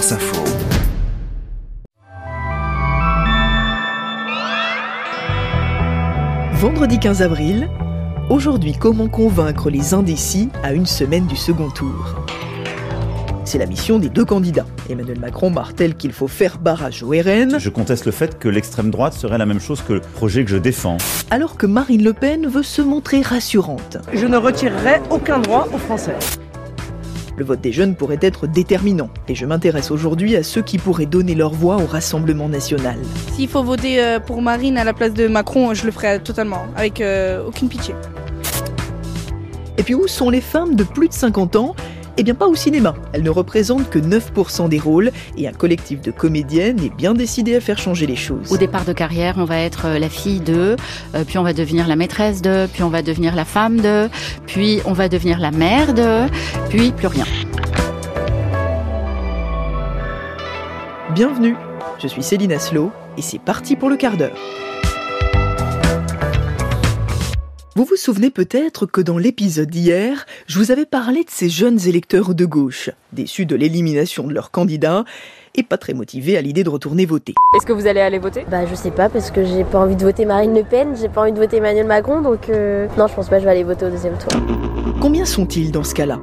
France Info. Vendredi 15 avril, aujourd'hui comment convaincre les indécis à une semaine du second tour? C'est la mission des deux candidats. Emmanuel Macron martèle qu'il faut faire barrage au RN. Je conteste le fait que l'extrême droite serait la même chose que le projet que je défends. Alors que Marine Le Pen veut se montrer rassurante. Je ne retirerai aucun droit aux Français. Le vote des jeunes pourrait être déterminant. Et je m'intéresse aujourd'hui à ceux qui pourraient donner leur voix au Rassemblement national. S'il faut voter euh, pour Marine à la place de Macron, je le ferai totalement, avec euh, aucune pitié. Et puis où sont les femmes de plus de 50 ans? Eh bien pas au cinéma. Elle ne représente que 9% des rôles et un collectif de comédiennes est bien décidé à faire changer les choses. Au départ de carrière, on va être euh, la fille de, euh, puis on va devenir la maîtresse de, puis on va devenir la femme de, puis on va devenir la mère de, puis plus rien. Bienvenue, je suis Céline Aslo et c'est parti pour le quart d'heure. Vous vous souvenez peut-être que dans l'épisode d'hier, je vous avais parlé de ces jeunes électeurs de gauche, déçus de l'élimination de leur candidat et pas très motivés à l'idée de retourner voter. Est-ce que vous allez aller voter? Bah je sais pas parce que j'ai pas envie de voter Marine Le Pen, j'ai pas envie de voter Emmanuel Macron donc euh, non je pense pas que je vais aller voter au deuxième tour. Combien sont-ils dans ce cas-là?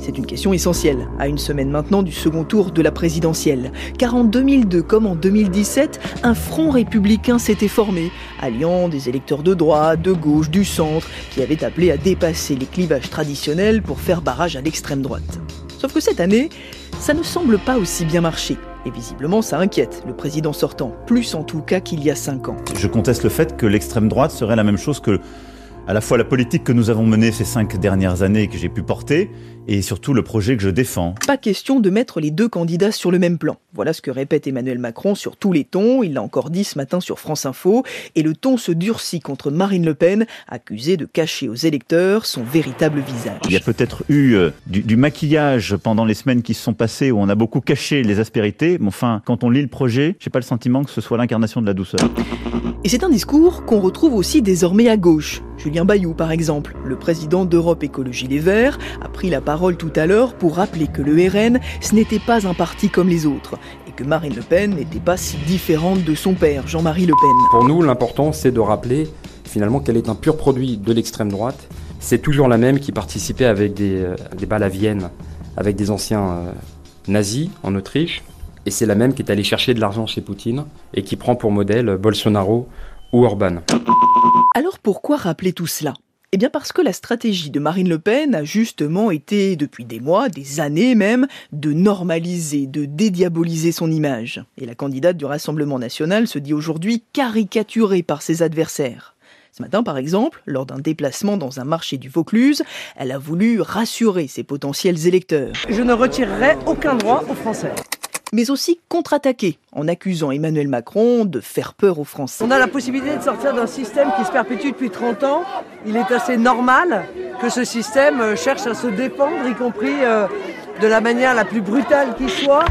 C'est une question essentielle, à une semaine maintenant du second tour de la présidentielle. Car en 2002 comme en 2017, un front républicain s'était formé, alliant des électeurs de droite, de gauche, du centre, qui avaient appelé à dépasser les clivages traditionnels pour faire barrage à l'extrême droite. Sauf que cette année, ça ne semble pas aussi bien marcher. Et visiblement, ça inquiète le président sortant, plus en tout cas qu'il y a cinq ans. Je conteste le fait que l'extrême droite serait la même chose que à la fois la politique que nous avons menée ces cinq dernières années et que j'ai pu porter, et surtout le projet que je défends. Pas question de mettre les deux candidats sur le même plan. Voilà ce que répète Emmanuel Macron sur tous les tons, il l'a encore dit ce matin sur France Info, et le ton se durcit contre Marine Le Pen, accusée de cacher aux électeurs son véritable visage. Il y a peut-être eu euh, du, maquillage pendant les semaines qui se sont passées où on a beaucoup caché les aspérités, mais enfin, quand on lit le projet, j'ai pas le sentiment que ce soit l'incarnation de la douceur. Et c'est un discours qu'on retrouve aussi désormais à gauche. Julien Bayou, par exemple, le président d'Europe Écologie Les Verts, a pris la parole tout à l'heure pour rappeler que le RN, ce n'était pas un parti comme les autres, et que Marine Le Pen n'était pas si différente de son père, Jean-Marie Le Pen. Pour nous, l'important, c'est de rappeler finalement qu'elle est un pur produit de l'extrême droite. C'est toujours la même qui participait avec des, euh, des balles à Vienne, avec des anciens euh, nazis en Autriche, et c'est la même qui est allée chercher de l'argent chez Poutine et qui prend pour modèle Bolsonaro ou Orban. Alors pourquoi rappeler tout cela? Eh bien parce que la stratégie de Marine Le Pen a justement été, depuis des mois, des années même, de normaliser, de dédiaboliser son image. Et la candidate du Rassemblement national se dit aujourd'hui caricaturée par ses adversaires. Ce matin, par exemple, lors d'un déplacement dans un marché du Vaucluse, elle a voulu rassurer ses potentiels électeurs. Je ne retirerai aucun droit aux Français mais aussi contre-attaquer en accusant Emmanuel Macron de faire peur aux Français. On a la possibilité de sortir d'un système qui se perpétue depuis 30 ans. Il est assez normal que ce système euh, cherche à se défendre, y compris euh, de la manière la plus brutale qui soit.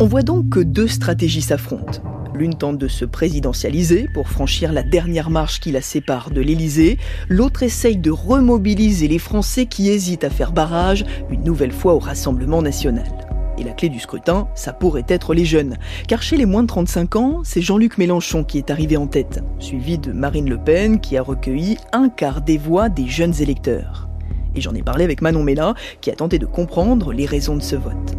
On voit donc que deux stratégies s'affrontent. L'une tente de se présidentialiser pour franchir la dernière marche qui la sépare de l'Élysée. L'autre essaye de remobiliser les Français qui hésitent à faire barrage une nouvelle fois au Rassemblement national. Et la clé du scrutin, ça pourrait être les jeunes. Car chez les moins de 35 ans, c'est Jean-Luc Mélenchon qui est arrivé en tête, suivi de Marine Le Pen qui a recueilli un quart des voix des jeunes électeurs. Et j'en ai parlé avec Manon Mella qui a tenté de comprendre les raisons de ce vote.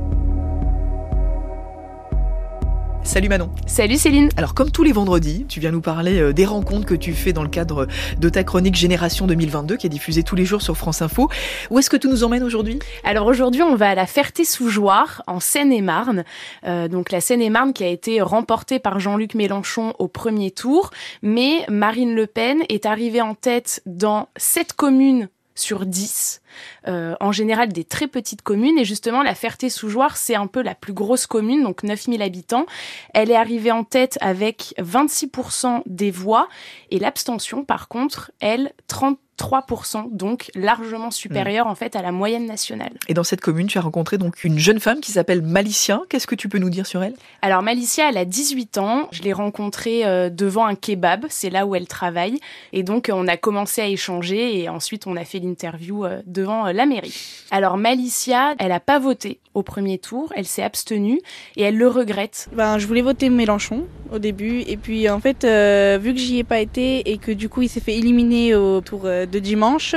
Salut Manon. Salut Céline. Alors comme tous les vendredis, tu viens nous parler euh, des rencontres que tu fais dans le cadre de ta chronique Génération 2022 qui est diffusée tous les jours sur France Info. Où est-ce que tu nous emmènes aujourd'hui? Alors aujourd'hui, on va à la Ferté-sous-Jouarre en Seine-et-Marne. Euh, donc la Seine-et-Marne qui a été remportée par Jean-Luc Mélenchon au premier tour, mais Marine Le Pen est arrivée en tête dans sept communes sur 10, euh, en général des très petites communes. Et justement, la Ferté-sous-Jouarre, c'est un peu la plus grosse commune, donc 9000 habitants. Elle est arrivée en tête avec 26% des voix. Et l'abstention, par contre, elle, 30 3%, donc largement supérieur en fait à la moyenne nationale. Et dans cette commune, tu as rencontré donc une jeune femme qui s'appelle Malicia. Qu'est-ce que tu peux nous dire sur elle? Alors Malicia, elle a 18 ans. Je l'ai rencontrée euh, devant un kebab, c'est là où elle travaille. Et donc on a commencé à échanger et ensuite on a fait l'interview euh, devant euh, la mairie. Alors Malicia, elle a pas voté au premier tour, elle s'est abstenue et elle le regrette. Ben, je voulais voter Mélenchon au début et puis en fait euh, vu que j'y ai pas été et que du coup il s'est fait éliminer au tour euh, de dimanche,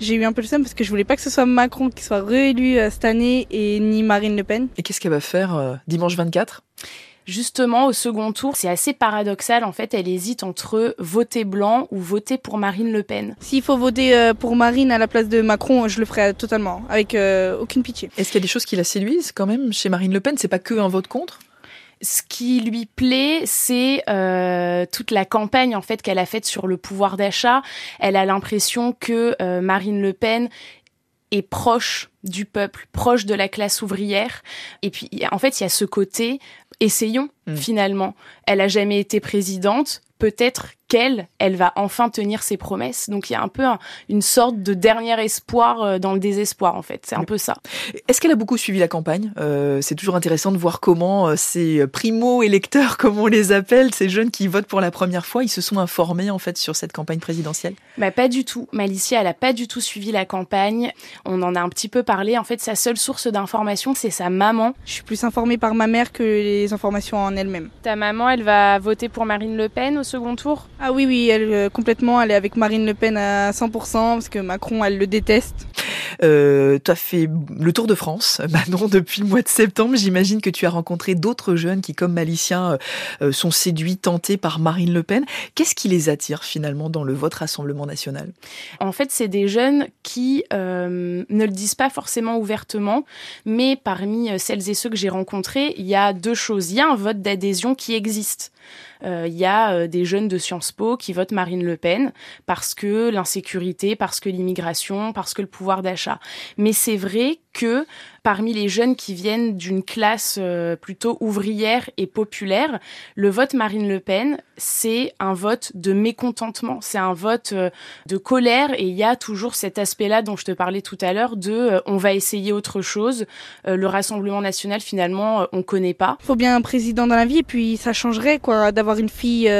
j'ai eu un peu le seum parce que je voulais pas que ce soit Macron qui soit réélu euh, cette année et ni Marine Le Pen. Et qu'est-ce qu'elle va faire euh, dimanche 24 Justement, au second tour, c'est assez paradoxal. En fait, elle hésite entre voter blanc ou voter pour Marine Le Pen. S'il faut voter euh, pour Marine à la place de Macron, je le ferai totalement, avec euh, aucune pitié. Est-ce qu'il y a des choses qui la séduisent quand même chez Marine Le Pen? C'est pas que un vote contre? Ce qui lui plaît, c'est euh, toute la campagne en fait qu'elle a faite sur le pouvoir d'achat. Elle a l'impression que euh, Marine Le Pen est proche du peuple, proche de la classe ouvrière. Et puis, en fait, il y a ce côté, essayons Mm. finalement. Elle a jamais été présidente. Peut-être qu'elle, elle va enfin tenir ses promesses. Donc il y a un peu un- une sorte de dernier espoir euh, dans le désespoir en fait. C'est un peu ça. Est-ce qu'elle a beaucoup suivi la campagne? Euh, C'est toujours intéressant de voir comment euh, ces primo-électeurs, comme on les appelle, ces jeunes qui votent pour la première fois, ils se sont informés en fait sur cette campagne présidentielle? Bah pas du tout. Malicia, elle a pas du tout suivi la campagne. On en a un petit peu parlé. En fait, sa seule source d'information, c'est sa maman. Je suis plus informée par ma mère que les informations en elle-même. Ta maman, elle va voter pour Marine Le Pen au second tour? Ah oui, oui, elle euh, complètement, elle est avec Marine Le Pen à 100% parce que Macron, elle le déteste. Euh, tu as fait le tour de France, Manon, depuis le mois de septembre. J'imagine que tu as rencontré d'autres jeunes qui, comme Malicia, euh, sont séduits, tentés par Marine Le Pen. Qu'est-ce qui les attire finalement dans le vote Rassemblement national? En fait, c'est des jeunes qui euh, ne le disent pas forcément ouvertement, mais parmi euh, celles et ceux que j'ai rencontrés, il y a deux choses. Il y a un vote d'adhésion qui existe. Euh, Il y a euh, des jeunes de Sciences Po qui votent Marine Le Pen parce que l'insécurité, parce que l'immigration, parce que le pouvoir d'achat. Mais c'est vrai que parmi les jeunes qui viennent d'une classe euh, plutôt ouvrière et populaire, le vote Marine Le Pen, c'est un vote de mécontentement, c'est un vote euh, de colère et il y a toujours cet aspect-là dont je te parlais tout à l'heure de euh, on va essayer autre chose. Le Rassemblement national, finalement, euh, on connaît pas. Faut bien un président dans la vie et puis ça changerait quoi d'avoir une fille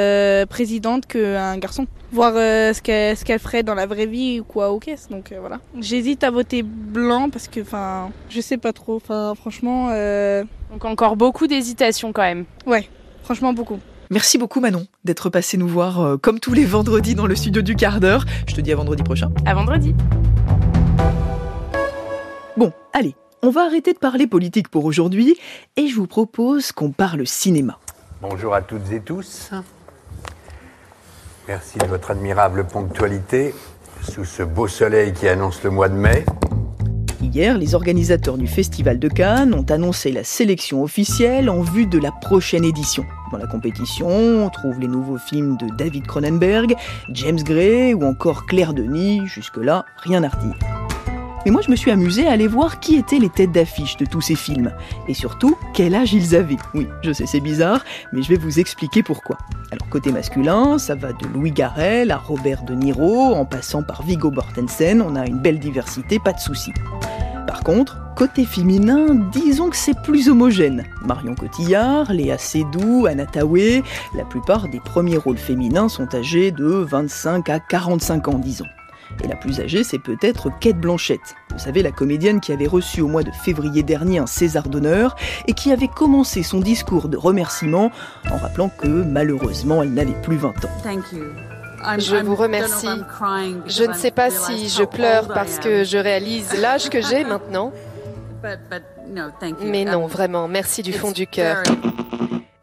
présidente qu'un garçon. Voir ce qu'elle ce qu'elle ferait dans la vraie vie ou quoi aux caisses. Donc euh, voilà. J'hésite à voter blanc parce que enfin je sais pas trop. Enfin franchement euh, Donc encore beaucoup d'hésitation quand même. ouais franchement beaucoup. Merci beaucoup Manon d'être passé nous voir euh, comme tous les vendredis dans le studio du quart d'heure. Je te dis à vendredi prochain. À vendredi. Bon, allez, on va arrêter de parler politique pour aujourd'hui et je vous propose qu'on parle cinéma. Bonjour à toutes et tous. Merci de votre admirable ponctualité sous ce beau soleil qui annonce le mois de mai. Hier, les organisateurs du Festival de Cannes ont annoncé la sélection officielle en vue de la prochaine édition. Dans la compétition, on trouve les nouveaux films de David Cronenberg, James Gray ou encore Claire Denis, jusque-là, rien à redire. Mais moi, je me suis amusée à aller voir qui étaient les têtes d'affiche de tous ces films. Et surtout, quel âge ils avaient. Oui, je sais, c'est bizarre, mais je vais vous expliquer pourquoi. Alors, côté masculin, ça va de Louis Garrel à Robert De Niro, en passant par Viggo Mortensen, on a une belle diversité, pas de souci. Par contre, côté féminin, disons que c'est plus homogène. Marion Cotillard, Léa Seydoux, Anna Tawai, la plupart des premiers rôles féminins sont âgés de 25 à 45 ans, disons. Et la plus âgée, c'est peut-être Kate Blanchett. Vous savez, la comédienne qui avait reçu au mois de février dernier un César d'honneur et qui avait commencé son discours de remerciement en rappelant que malheureusement elle n'avait plus 20 ans. Je vous remercie. Je ne sais pas si je pleure parce que je réalise l'âge que j'ai maintenant, mais non, vraiment, merci du fond du cœur.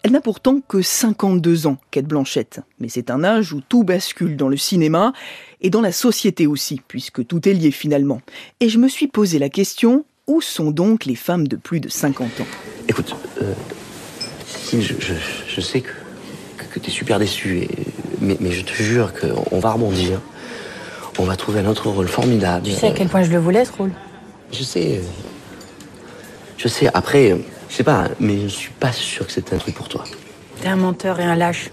Elle n'a pourtant que 52 ans, Kate Blanchett, mais c'est un âge où tout bascule dans le cinéma et dans la société aussi, puisque tout est lié finalement. Et je me suis posé la question, où sont donc les femmes de plus de 50 ans? Écoute, euh, je, je- je sais que, que, tu es super déçue, et- mais, mais je te jure qu'on va rebondir. On va trouver un autre rôle formidable. Tu sais à quel point je le voulais, ce rôle? Je sais. euh, Je sais, après, euh, je sais pas, mais je suis pas sûr que c'était un truc pour toi. T'es un menteur et un lâche.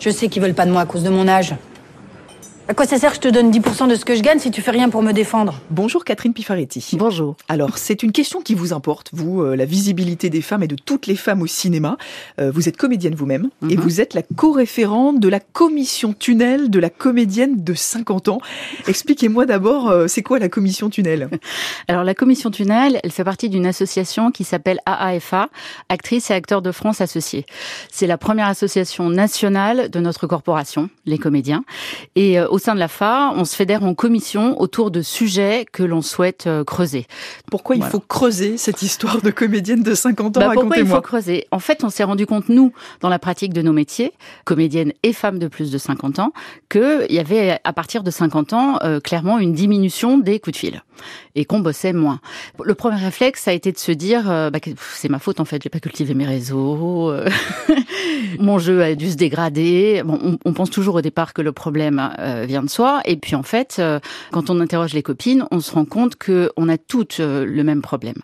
Je sais qu'ils veulent pas de moi à cause de mon âge. À quoi ça sert que je te donne 10% de ce que je gagne si tu fais rien pour me défendre? Bonjour Catherine Pifaretti. Bonjour. Alors, c'est une question qui vous importe, vous, euh, la visibilité des femmes et de toutes les femmes au cinéma. Euh, vous êtes comédienne vous-même et Mhm. vous êtes la co-référente de la commission tunnel de la comédienne de 50 ans. Expliquez-moi d'abord, euh, c'est quoi la commission tunnel? Alors la commission Tunnel, elle fait partie d'une association qui s'appelle AAFA, Actrices et Acteurs de France Associés. C'est la première association nationale de notre corporation, les comédiens. Et euh, au sein de la FA, on se fédère en commission autour de sujets que l'on souhaite euh, creuser. Pourquoi il faut creuser cette histoire de comédienne de 50 ans Bah, pourquoi il faut creuser? En fait, on s'est rendu compte, nous, dans la pratique de nos métiers, comédiennes et femmes de plus de 50 ans, qu'il y avait, à partir de 50 ans, euh, clairement une diminution des coups de fil et qu'on bossait moins. Le premier réflexe, ça a été de se dire, euh, bah, c'est ma faute en fait, j'ai pas cultivé mes réseaux, euh, mon jeu a dû se dégrader. Bon, on, pense toujours au départ que le problème euh, vient de soi, et puis en fait, euh, quand on interroge les copines, on se rend compte que on a toutes le même problème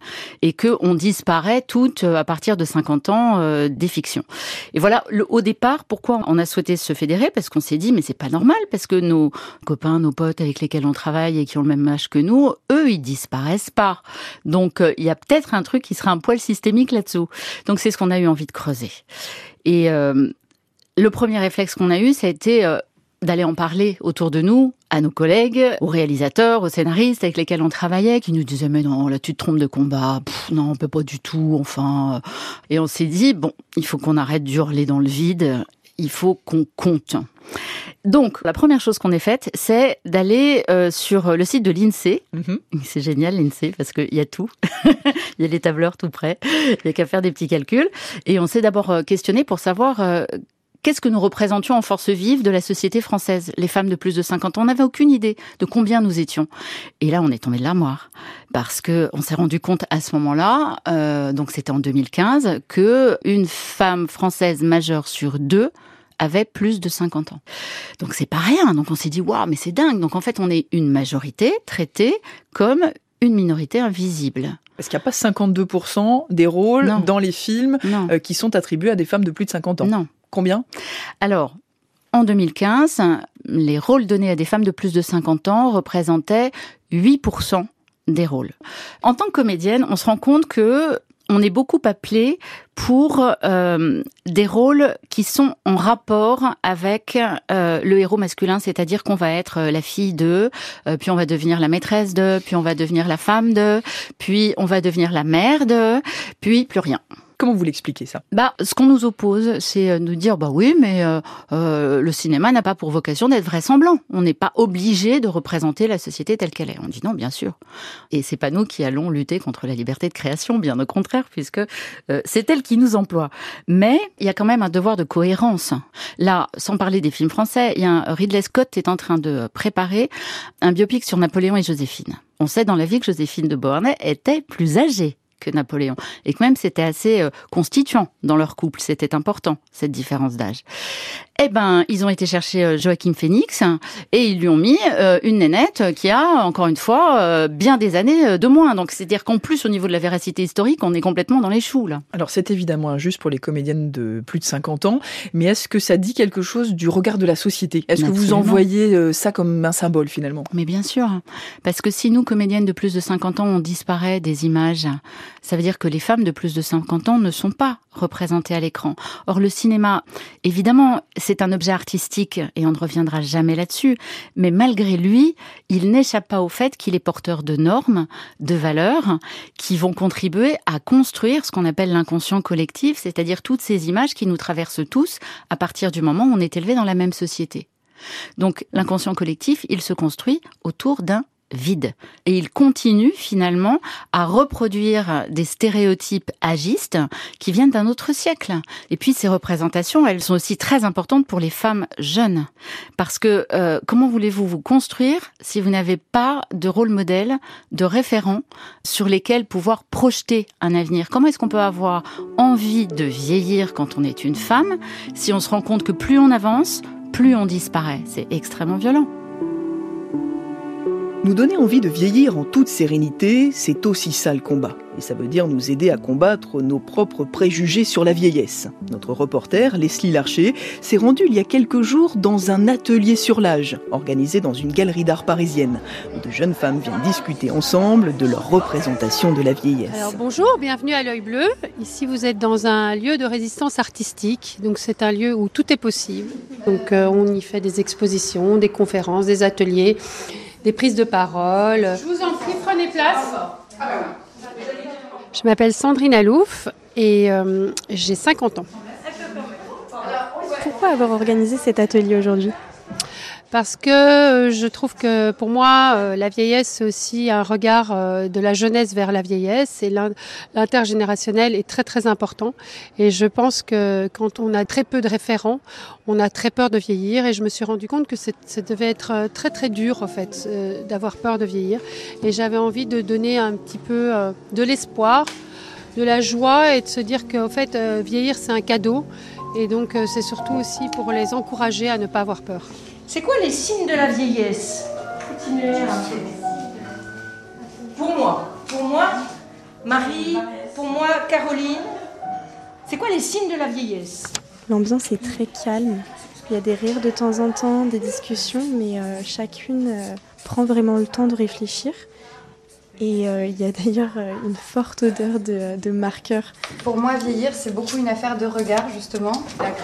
et que on disparaît toutes à partir de 50 ans des fictions. Et voilà, le, au départ, pourquoi on a souhaité se fédérer? Parce qu'on s'est dit, mais c'est pas normal, parce que nos copains, nos potes avec lesquels on travaille et qui ont le même âge que nous, eux, ils disparaissent pas. Donc, euh, il y a peut-être un truc qui sera un poil systémique là-dessous. Donc, c'est ce qu'on a eu envie de creuser. Et euh, le premier réflexe qu'on a eu, ça a été euh, d'aller en parler autour de nous, à nos collègues, aux réalisateurs, aux scénaristes avec lesquels on travaillait, qui nous disaient mais non, là tu te trompes de combat, non, on peut pas du tout, enfin. Et on s'est dit bon, il faut qu'on arrête d'hurler dans le vide, il faut qu'on compte. Donc, la première chose qu'on ait faite, c'est d'aller euh, sur le site de l'INSEE. Mhm. C'est génial, l'INSEE, parce qu'il y a tout. Il y a les tableurs tout près. Il n'y a qu'à faire des petits calculs. Et on s'est d'abord euh, questionné pour savoir euh, qu'est-ce que nous représentions en force vive de la société française, les femmes de plus de 50 ans. On n'avait aucune idée de combien nous étions. Et là, on est tombé de l'armoire. Parce que on s'est rendu compte à ce moment-là, euh, donc c'était en 2015, que une femme française majeure sur deux avait plus de 50 ans. Donc c'est pas rien. Donc on s'est dit waouh, mais c'est dingue. Donc en fait, on est une majorité traitée comme une minorité invisible. Parce qu'il n'y a pas 52% des rôles Non. dans les films Non. euh, qui sont attribués à des femmes de plus de 50 ans? Non. Combien? Alors, en 2015, les rôles donnés à des femmes de plus de 50 ans représentaient 8% des rôles. En tant que comédienne, on se rend compte que on est beaucoup appelé pour euh, des rôles qui sont en rapport avec euh, le héros masculin, c'est-à-dire qu'on va être euh, la fille de, puis on va devenir la maîtresse de, puis on va devenir la femme de, puis on va devenir la mère de, puis plus rien. Comment vous l'expliquez ça? Bah, ce qu'on nous oppose, c'est euh, nous dire bah oui, mais euh, euh, le cinéma n'a pas pour vocation d'être vraisemblant. On n'est pas obligé de représenter la société telle qu'elle est. On dit non, bien sûr. Et c'est pas nous qui allons lutter contre la liberté de création, bien au contraire, puisque euh, c'est elle qui nous emploie. Mais il y a quand même un devoir de cohérence. Là, sans parler des films français, il y a un Ridley Scott est en train de préparer un biopic sur Napoléon et Joséphine. On sait dans la vie que Joséphine de Beauharnais était plus âgée que Napoléon. Et que même c'était assez euh, constituant dans leur couple. C'était important, cette différence d'âge. Eh ben, ils ont été chercher euh, Joachim Phoenix et ils lui ont mis euh, une nénette qui a, encore une fois, euh, bien des années de moins. Donc, c'est-à-dire qu'en plus, au niveau de la véracité historique, on est complètement dans les choux, là. Alors c'est évidemment injuste pour les comédiennes de plus de 50 ans, mais est-ce que ça dit quelque chose du regard de la société? Est-ce que vous en voyez ça comme un symbole finalement? Mais bien sûr, parce que si nous, comédiennes de plus de 50 ans, on disparaît des images, ça veut dire que les femmes de plus de 50 ans ne sont pas représentées à l'écran. Or, le cinéma, évidemment, c'est un objet artistique et on ne reviendra jamais là-dessus, mais malgré lui, il n'échappe pas au fait qu'il est porteur de normes, de valeurs, qui vont contribuer à construire ce qu'on appelle l'inconscient collectif, c'est-à-dire toutes ces images qui nous traversent tous à partir du moment où on est élevé dans la même société. Donc l'inconscient collectif, il se construit autour d'un vide. Et il continue finalement à reproduire des stéréotypes agistes qui viennent d'un autre siècle. Et puis ces représentations, elles sont aussi très importantes pour les femmes jeunes. Parce que euh, comment voulez-vous vous construire si vous n'avez pas de rôle modèle, de référents sur lesquels pouvoir projeter un avenir? Comment est-ce qu'on peut avoir envie de vieillir quand on est une femme si on se rend compte que plus on avance, plus on disparaît? C'est extrêmement violent. Nous donner envie de vieillir en toute sérénité, c'est aussi ça le combat. Et ça veut dire nous aider à combattre nos propres préjugés sur la vieillesse. Notre reporter, Leslie Larcher, s'est rendue il y a quelques jours dans un atelier sur l'âge, organisé dans une galerie d'art parisienne, de jeunes femmes viennent discuter ensemble de leur représentation de la vieillesse. Bonjour, bienvenue à l'œil bleu. Ici vous êtes dans un lieu de résistance artistique, donc c'est un lieu où tout est possible. Donc euh, on y fait des expositions, des conférences, des ateliers des prises de parole. Je vous en prie, prenez place. Je m'appelle Sandrine Alouf et euh, j'ai 50 ans. Pourquoi avoir organisé cet atelier aujourd'hui? Parce que euh, je trouve que pour moi, euh, la vieillesse, c'est aussi un regard euh, de la jeunesse vers la vieillesse et l'intergénérationnel est très très important. Et je pense que quand on a très peu de référents, on a très peur de vieillir et je me suis rendu compte que ça devait être très très dur en fait d'avoir peur de vieillir. Et j'avais envie de donner un petit peu de l'espoir, de la joie et de se dire qu'en fait, vieillir c'est un cadeau. Et donc c'est surtout aussi pour les encourager à ne pas avoir peur. C'est quoi les signes de la vieillesse? Pour moi, pour moi, Marie, pour moi, Caroline, c'est quoi les signes de la vieillesse? L'ambiance est très calme. Il y a des rires de temps en temps, des discussions, mais euh, chacune euh, prend vraiment le temps de réfléchir. Et euh, il y a d'ailleurs euh, une forte odeur de, marqueur. Pour moi, vieillir, c'est beaucoup une affaire de regard, justement.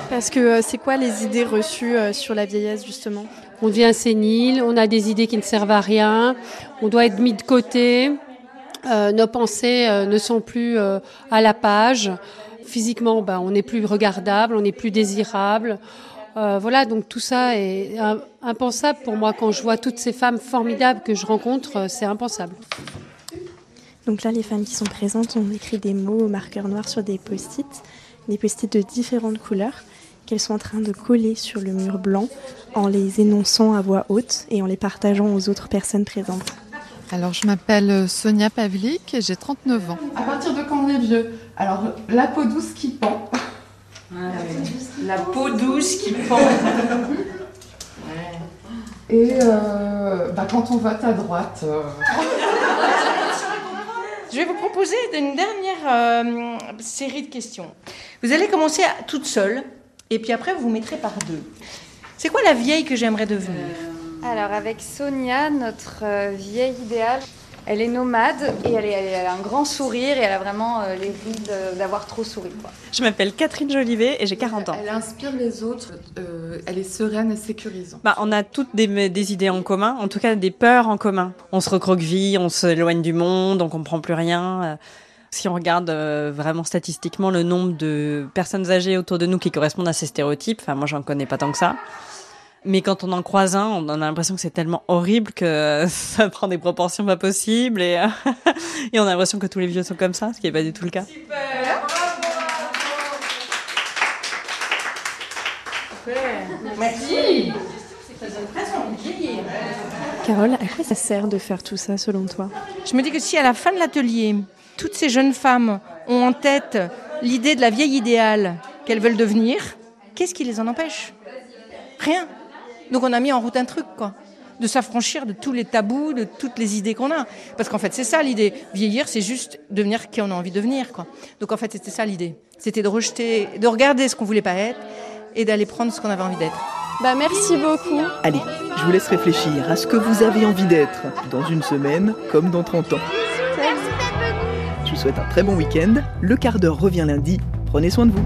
Parce que euh, c'est quoi les idées reçues sur la vieillesse, justement? On devient sénile, on a des idées qui ne servent à rien, on doit être mis de côté, nos pensées ne sont plus à la page. Physiquement, ben, on n'est plus regardable, on n'est plus désirable. Voilà, donc tout ça est impensable pour moi quand je vois toutes ces femmes formidables que je rencontre, c'est impensable. Donc là, les femmes qui sont présentes ont écrit des mots au marqueur noir sur des post-it, des post-it de différentes couleurs qu'elles sont en train de coller sur le mur blanc en les énonçant à voix haute et en les partageant aux autres personnes présentes. Alors, je m'appelle Sonia Pavlik et j'ai 39 ans. À partir de quand on est vieux? Alors, la peau douce qui pend. La peau douce qui pend. Et euh, bah, quand on vote à droite. Euh. Je vais vous proposer une dernière euh, série de questions. Vous allez commencer toute seule, et puis après vous vous mettrez par deux. C'est quoi la vieille que j'aimerais devenir? Alors avec Sonia, notre vieille idéale, elle est nomade et elle, a un grand sourire et elle a vraiment euh, les rides d'avoir trop souri. Je m'appelle Catherine Jolivet et j'ai 40 ans. Elle inspire les autres, euh, elle est sereine et sécurisante. Bah, on a toutes des, idées en commun, en tout cas des peurs en commun. On se recroqueville, on s'éloigne du monde, on comprend plus rien. Euh, si on regarde vraiment statistiquement le nombre de personnes âgées autour de nous qui correspondent à ces stéréotypes, enfin moi j'en connais pas tant que ça. Mais quand on en croise un, on a l'impression que c'est tellement horrible que ça prend des proportions pas possibles et, et on a l'impression que tous les vieux sont comme ça, ce qui n'est pas du tout le cas. Super Merci Ça donne presque envie de vieillir. Carole, à quoi ça sert de faire tout ça selon toi? Je me dis que si à la fin de l'atelier, toutes ces jeunes femmes ont en tête l'idée de la vieille idéale qu'elles veulent devenir, qu'est-ce qui les en empêche? Rien. Donc on a mis en route un truc, quoi. De s'affranchir de tous les tabous, de toutes les idées qu'on a. Parce qu'en fait, c'est ça l'idée. Vieillir, c'est juste devenir qui on a envie de devenir, quoi. Donc en fait, c'était ça l'idée. C'était de rejeter, de regarder ce qu'on voulait pas être et d'aller prendre ce qu'on avait envie d'être. Bah merci beaucoup. Allez, je vous laisse réfléchir à ce que vous avez envie d'être dans une semaine comme dans 30 ans. Je vous souhaite un très bon week-end. Le quart d'heure revient lundi. Prenez soin de vous.